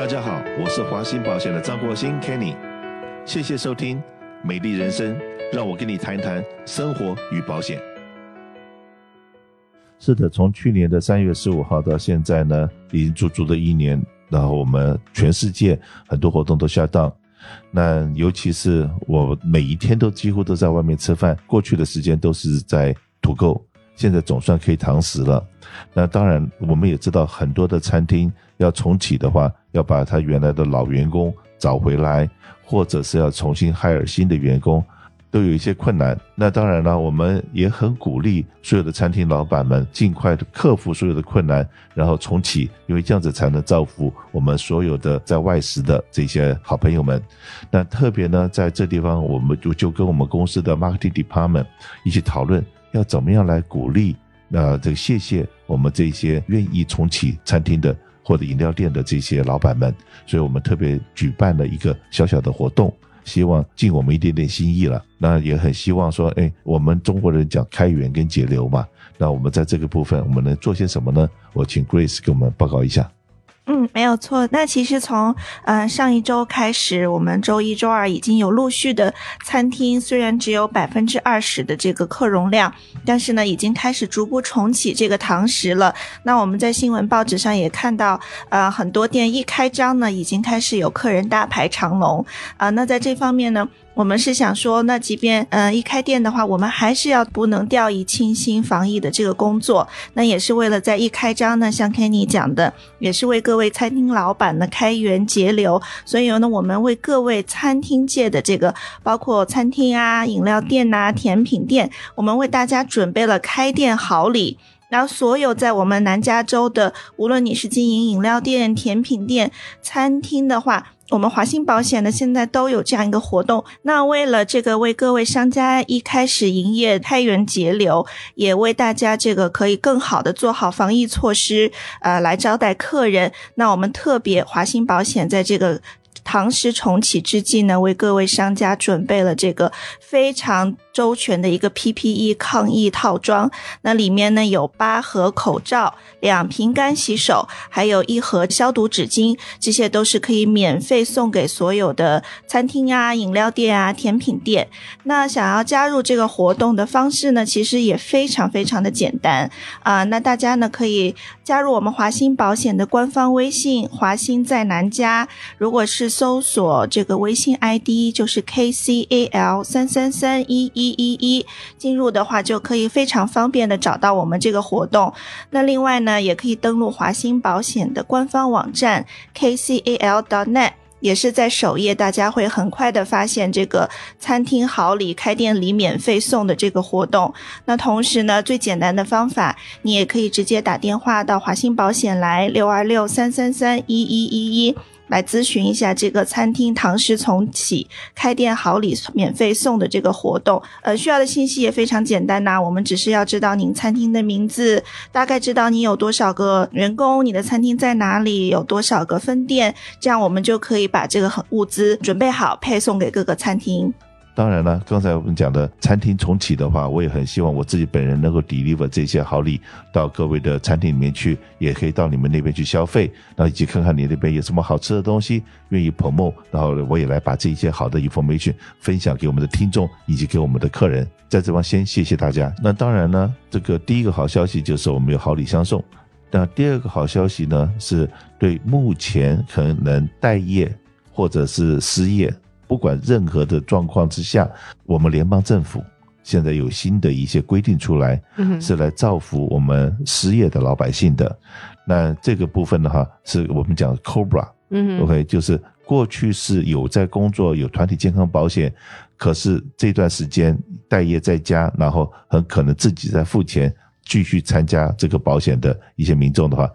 大家好，我是华兴保险的张国兴 Kenny，谢谢收听《美丽人生》，让我跟你谈谈生活与保险。是的，从去年的三月十五号到现在呢，已经足足的一年，然后我们全世界很多活动都下档那尤其是我每一天都几乎都在外面吃饭，过去的时间都是在 to go。现在总算可以堂食了，那当然我们也知道很多的餐厅要重启的话，要把他原来的老员工找回来，或者是要重新 hire 新的员工，都有一些困难。那当然了，我们也很鼓励所有的餐厅老板们尽快的克服所有的困难，然后重启，因为这样子才能造福我们所有的在外食的这些好朋友们。那特别呢，在这地方，我们就就跟我们公司的 marketing department 一起讨论。要怎么样来鼓励？呃，这个谢谢我们这些愿意重启餐厅的或者饮料店的这些老板们，所以我们特别举办了一个小小的活动，希望尽我们一点点心意了。那也很希望说，哎，我们中国人讲开源跟节流嘛，那我们在这个部分我们能做些什么呢？我请 Grace 给我们报告一下。嗯，没有错。那其实从呃上一周开始，我们周一、周二已经有陆续的餐厅，虽然只有百分之二十的这个客容量，但是呢，已经开始逐步重启这个堂食了。那我们在新闻报纸上也看到，呃，很多店一开张呢，已经开始有客人大排长龙啊，呃。那在这方面呢，我们是想说，那即便嗯、一开店的话，我们还是要不能掉以轻心防疫的这个工作。那也是为了在一开张呢，像 Kenny 讲的，也是为各位餐厅老板呢开源节流。所以呢，我们为各位餐厅界的这个，包括餐厅啊、饮料店呐、甜品店，我们为大家准备了开店好礼。然后所有在我们南加州的，无论你是经营饮料店、甜品店、餐厅的话。我们华兴保险呢，现在都有这样一个活动。那为了这个为各位商家一开始营业开源节流，也为大家这个可以更好的做好防疫措施，呃，来招待客人。那我们特别华兴保险在这个。堂食重启之际呢，为各位商家准备了这个非常周全的一个 PPE 抗疫套装。那里面呢，有八盒口罩、两瓶干洗手，还有一盒消毒纸巾，这些都是可以免费送给所有的餐厅啊、饮料店啊、甜品店。那想要加入这个活动的方式呢，其实也非常非常的简单啊、那大家呢可以加入我们华兴保险的官方微信“华兴在南加”，如果是。搜索这个微信 ID 就是 KCAL 三三三一一一一，进入的话就可以非常方便的找到我们这个活动。那另外呢，也可以登录华兴保险的官方网站 KCAL.net，也是在首页，大家会很快的发现这个餐厅好礼、开店礼免费送的这个活动。那同时呢，最简单的方法，你也可以直接打电话到华兴保险来六二六三三三一一一一。来咨询一下这个餐厅唐食重启开店好礼免费送的这个活动，呃，需要的信息也非常简单呐、我们只是要知道您餐厅的名字，大概知道你有多少个员工，你的餐厅在哪里，有多少个分店，这样我们就可以把这个物资准备好配送给各个餐厅。当然了，刚才我们讲的餐厅重启的话，我也很希望我自己本人能够 deliver 这些好礼到各位的餐厅里面去，也可以到你们那边去消费，然后以及看看你那边有什么好吃的东西，愿意 promo，然后我也来把这些好的 information 分享给我们的听众以及给我们的客人。在这方先谢谢大家。那当然呢，这个第一个好消息就是我们有好礼相送。那第二个好消息呢，是对目前可能待业或者是失业。不管任何的状况之下，我们联邦政府现在有新的一些规定出来，是来造福我们失业的老百姓的。那这个部分的话，是我们讲 COBRA，嗯，OK，就是过去是有在工作，有团体健康保险，可是这段时间待业在家，然后很可能自己在付钱继续参加这个保险的一些民众的话。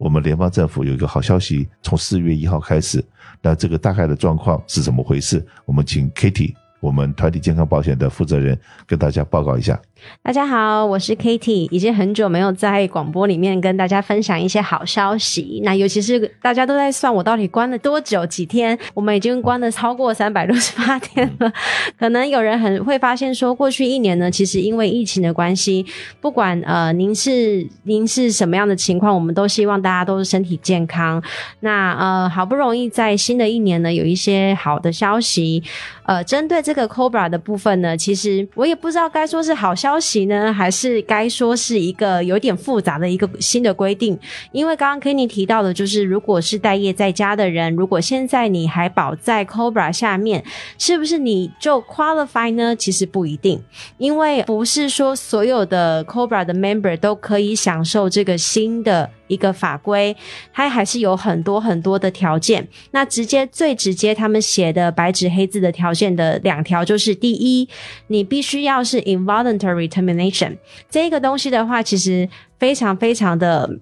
我们联邦政府有一个好消息，从四月一号开始，那这个大概的状况是怎么回事？我们请 Kitty，我们团体健康保险的负责人跟大家报告一下。大家好，我是 Katie，已经很久没有在广播里面跟大家分享一些好消息。那尤其是大家都在算我到底关了多久几天，我们已经关了超过三百六十八天了。可能有人很会发现说，过去一年呢，其实因为疫情的关系，不管呃您是您是什么样的情况，我们都希望大家都是身体健康。那呃好不容易在新的一年呢，有一些好的消息。呃，针对这个 Cobra 的部分呢，其实我也不知道该说是好消消息呢，还是该说是一个有点复杂的一个新的规定。因为刚刚 Kenny 提到的，就是如果是待业在家的人，如果现在你还保在 Cobra 下面，是不是你就 qualify 呢？其实不一定，因为不是说所有的 Cobra 的 member 都可以享受这个新的。一个法规，它还是有很多很多的条件。那直接最直接，他们写的白纸黑字的条件的两条，就是第一，你必须要是 involuntary termination 这个东西的话，其实非常非常的。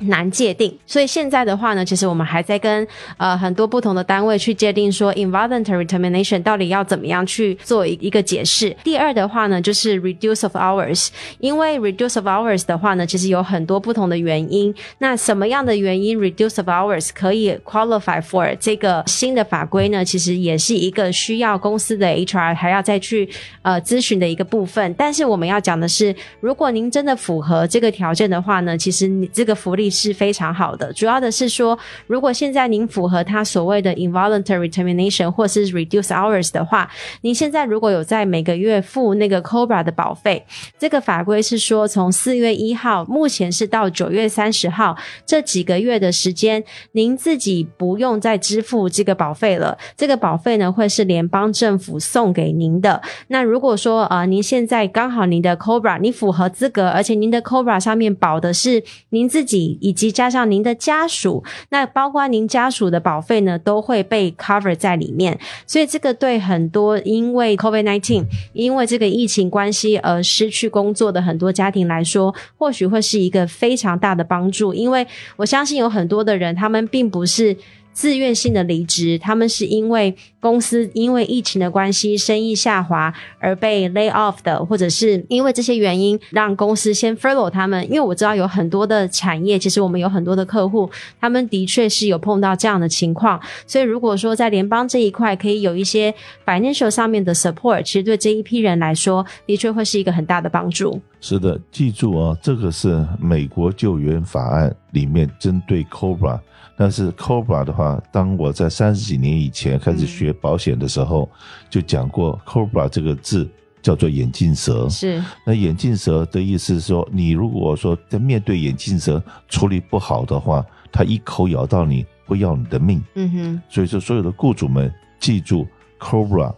难界定，所以现在的话呢，其实我们还在跟呃很多不同的单位去界定说，involuntary termination 到底要怎么样去做一一个解释。第二的话呢，就是 reduce of hours，因为 reduce of hours 的话呢，其实有很多不同的原因。那什么样的原因 reduce of hours 可以 qualify for 这个新的法规呢？其实也是一个需要公司的 HR 还要再去呃咨询的一个部分。但是我们要讲的是，如果您真的符合这个条件的话呢，其实你这个福利。是非常好的。主要的是说，如果现在您符合他所谓的 involuntary termination 或是 reduce hours 的话，您现在如果有在每个月付那个 Cobra 的保费，这个法规是说，从四月一号，目前是到九月三十号这几个月的时间，您自己不用再支付这个保费了。这个保费呢，会是联邦政府送给您的。那如果说呃，您现在刚好您的 Cobra 你符合资格，而且您的 Cobra 上面保的是您自己。以及加上您的家属，那包括您家属的保费呢，都会被 cover 在里面。所以这个对很多因为 COVID-19 因为这个疫情关系而失去工作的很多家庭来说，或许会是一个非常大的帮助。因为我相信有很多的人，他们并不是。自愿性的离职，他们是因为公司因为疫情的关系，生意下滑而被 lay off 的，或者是因为这些原因让公司先 furlough 他们。因为我知道有很多的产业，其实我们有很多的客户，他们的确是有碰到这样的情况。所以如果说在联邦这一块可以有一些 financial 上面的 support，其实对这一批人来说，的确会是一个很大的帮助。是的，记住啊，这个是美国救援法案里面针对 Cobra。但是 Cobra 的话，当我在三十几年以前开始学保险的时候，嗯、就讲过 Cobra 这个字叫做眼镜蛇。是。那眼镜蛇的意思是说，你如果说在面对眼镜蛇处理不好的话，它一口咬到你会要你的命。嗯哼。所以说，所有的雇主们记住，Cobra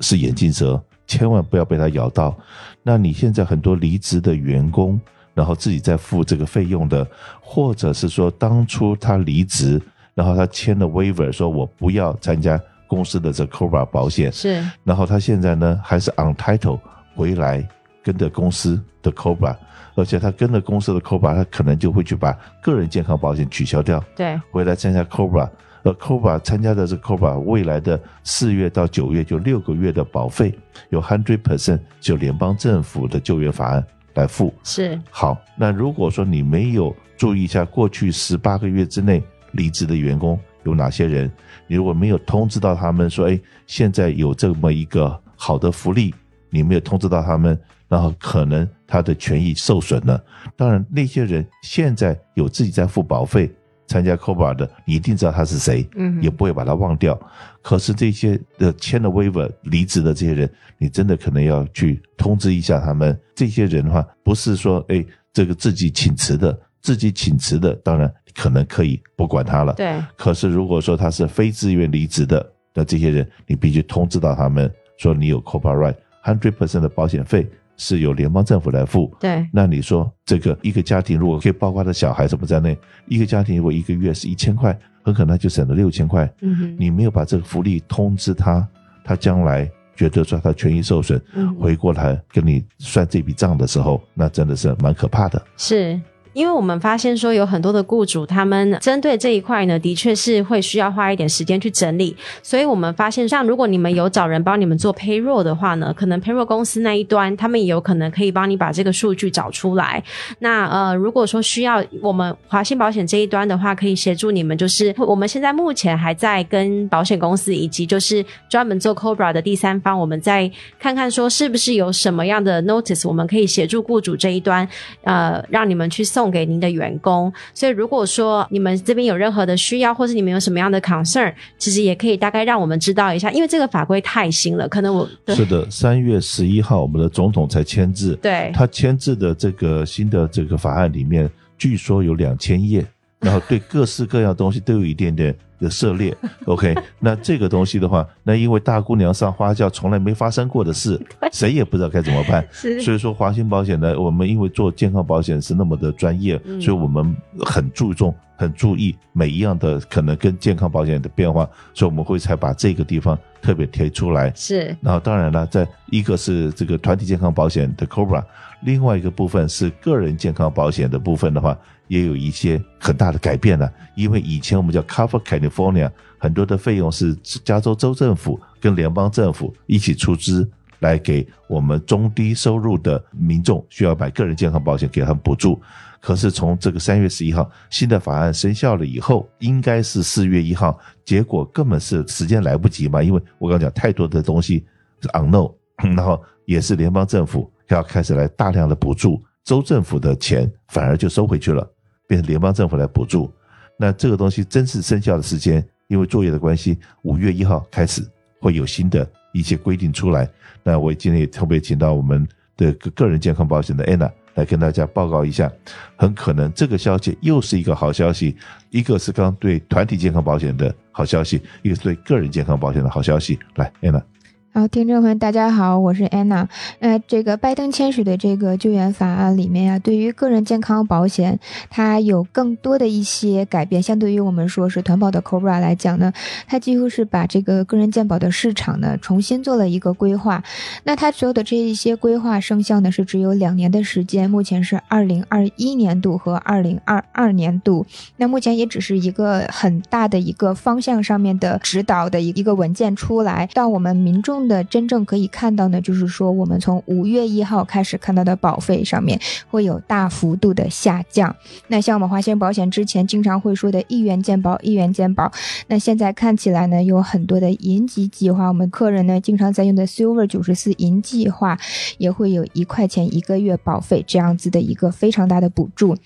是眼镜蛇，千万不要被它咬到。那你现在很多离职的员工。然后自己再付这个费用的，或者是说当初他离职，然后他签了 waiver，说我不要参加公司的这 Cobra 保险，是，然后他现在呢还是 on title 回来跟着公司的 Cobra，而且他跟着公司的 Cobra，他可能就会去把个人健康保险取消掉，对，回来参加 Cobra，而 Cobra 参加的这 Cobra 未来的四月到九月就六个月的保费有 hundred percent 就联邦政府的救援法案。来付是好。那如果说你没有注意一下过去十八个月之内离职的员工有哪些人，你如果没有通知到他们说，哎，现在有这么一个好的福利，你没有通知到他们，然后可能他的权益受损了。当然，那些人现在有自己在付保费。参加 Cobra 的，你一定知道他是谁，嗯，也不会把他忘掉。可是这些的签了 waiver 离职的这些人，你真的可能要去通知一下他们。这些人的话，不是说哎，这个自己请辞的，自己请辞的，当然可能可以不管他了。对。可是如果说他是非自愿离职的，那这些人你必须通知到他们，说你有 Cobra right hundred percent 的保险费。是由联邦政府来付，对。那你说这个一个家庭如果可以包括他的小孩什么在内，一个家庭如果一个月是一千块，很可能就省了六千块。嗯。你没有把这个福利通知他，他将来觉得说他权益受损，回过来跟你算这笔账的时候，那真的是蛮可怕的。是。因为我们发现说有很多的雇主，他们针对这一块呢，的确是会需要花一点时间去整理。所以我们发现，像如果你们有找人帮你们做 payroll 的话呢，可能 payroll 公司那一端，他们也有可能可以帮你把这个数据找出来。那呃，如果说需要我们华信保险这一端的话，可以协助你们，就是我们现在目前还在跟保险公司以及就是专门做 Cobra 的第三方，我们再看看说是不是有什么样的 notice，我们可以协助雇主这一端，呃，让你们去送给您的员工。所以如果说你们这边有任何的需要，或是你们有什么样的 concern，其实也可以大概让我们知道一下，因为这个法规太新了，可能我是的，三月十一号我们的总统才签字，对，他签字的这个新的这个法案里面，据说有两千页，然后对各式各样东西都有一点点。的涉猎，OK，那这个东西的话，那因为大姑娘上花轿从来没发生过的事，谁也不知道该怎么办。所以说华鑫保险呢，我们因为做健康保险是那么的专业，所以我们很注重、很注意每一样的可能跟健康保险的变化，所以我们会才把这个地方特别贴出来。是，然后当然了，在一个是这个团体健康保险的 Cobra，另外一个部分是个人健康保险的部分的话。也有一些很大的改变了，因为以前我们叫 Cover California，很多的费用是加州州政府跟联邦政府一起出资来给我们中低收入的民众需要买个人健康保险给他们补助。可是从这个三月十一号新的法案生效了以后，应该是四月一号，结果根本是时间来不及嘛，因为我刚讲太多的东西是 unknown，然后也是联邦政府要开始来大量的补助，州政府的钱反而就收回去了。变成联邦政府来补助，那这个东西真是生效的时间，因为作业的关系，五月一号开始会有新的一些规定出来。那我今天也特别请到我们的个人健康保险的 Anna 来跟大家报告一下，很可能这个消息又是一个好消息，一个是刚对团体健康保险的好消息，一个是对个人健康保险的好消息。来，Anna。好，听众朋友，大家好，我是安娜。呃，这个拜登签署的这个救援法案里面啊，对于个人健康保险，它有更多的一些改变。相对于我们说是团保的 Cobra 来讲呢，它几乎是把这个个人健保的市场呢重新做了一个规划。那它所有的这一些规划生效呢是只有两年的时间，目前是二零二一年度和二零二二年度。那目前也只是一个很大的一个方向上面的指导的一一个文件出来，到我们民众。的真正可以看到呢，就是说我们从五月一号开始看到的保费上面会有大幅度的下降。那像我们华信保险之前经常会说的一元健保，一元健保，那现在看起来呢，有很多的银级计划，我们客人呢经常在用的 Silver 九十四银计划也会有一块钱一个月保费这样子的一个非常大的补助。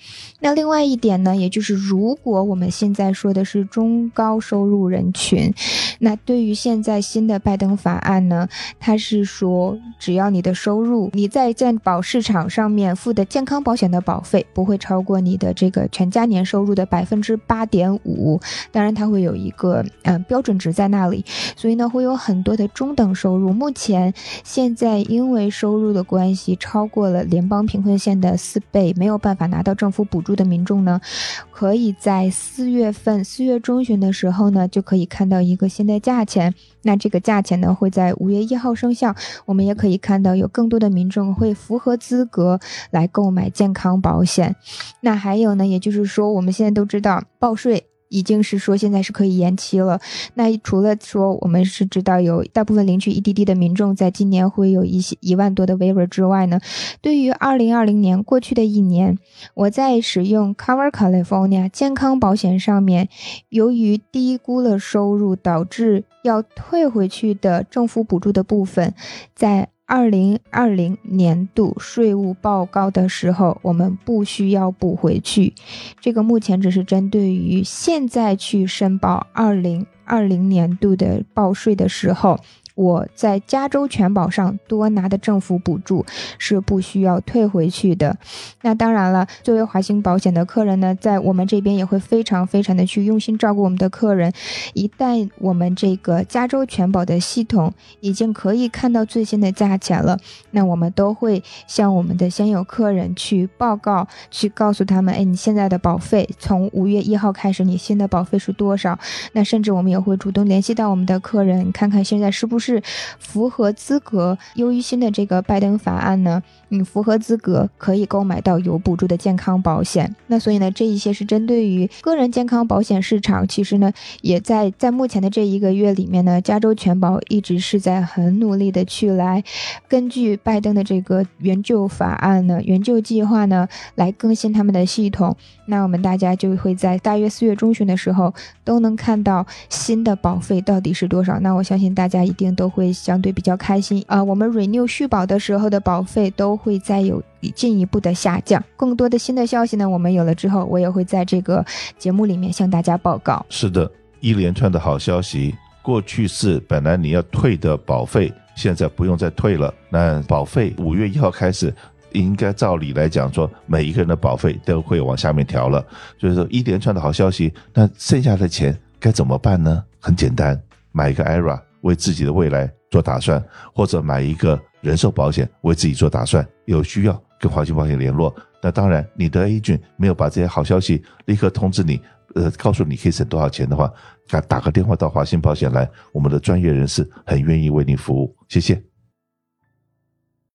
那另外一点呢，也就是如果我们现在说的是中高收入人群，那对于现在新的拜登法案。呢，他是说，只要你的收入，你在健保市场上面付的健康保险的保费不会超过你的这个全家年收入的百分之八点五，当然它会有一个嗯、标准值在那里，所以呢会有很多的中等收入，目前现在因为收入的关系超过了联邦贫困线的四倍，没有办法拿到政府补助的民众呢，可以在四月份四月中旬的时候呢就可以看到一个新的价钱，那这个价钱呢会在。五月一号生效，我们也可以看到有更多的民众会符合资格来购买健康保险。那还有呢，也就是说，我们现在都知道报税。已经是说现在是可以延期了。那除了说我们是知道有大部分领取 EDD 的民众在今年会有一些一万多的 waiver 之外呢，对于二零二零年过去的一年，我在使用 Cover California 健康保险上面，由于低估了收入导致要退回去的政府补助的部分，在。二零二零年度税务报告的时候，我们不需要补回去。这个目前只是针对于现在去申报二零二零年度的报税的时候。我在加州全保上多拿的政府补助是不需要退回去的。那当然了，作为华兴保险的客人呢，在我们这边也会非常非常的去用心照顾我们的客人。一旦我们这个加州全保的系统已经可以看到最新的价钱了，那我们都会向我们的现有客人去报告，去告诉他们，哎，你现在的保费从五月一号开始，你新的保费是多少？那甚至我们也会主动联系到我们的客人，看看现在是不是。是符合资格优于新的这个拜登法案呢，你符合资格可以购买到有补助的健康保险。那所以呢，这一些是针对于个人健康保险市场。其实呢，也在在目前的这一个月里面呢，加州全保一直是在很努力的去来根据拜登的这个援救法案呢、援救计划呢，来更新他们的系统。那我们大家就会在大约四月中旬的时候都能看到新的保费到底是多少。那我相信大家一定都会相对比较开心啊、我们 renew 续保的时候的保费都会再有进一步的下降。更多的新的消息呢，我们有了之后，我也会在这个节目里面向大家报告。是的，一连串的好消息。过去是本来你要退的保费，现在不用再退了。那保费五月一号开始。应该照理来讲，说每一个人的保费都会往下面调了。所以说一连串的好消息，那剩下的钱该怎么办呢？很简单，买一个 IRA 为自己的未来做打算，或者买一个人寿保险为自己做打算。有需要跟华信保险联络。那当然，你的 agent 没有把这些好消息立刻通知你，呃，告诉你可以省多少钱的话，打打个电话到华信保险来，我们的专业人士很愿意为你服务。谢谢。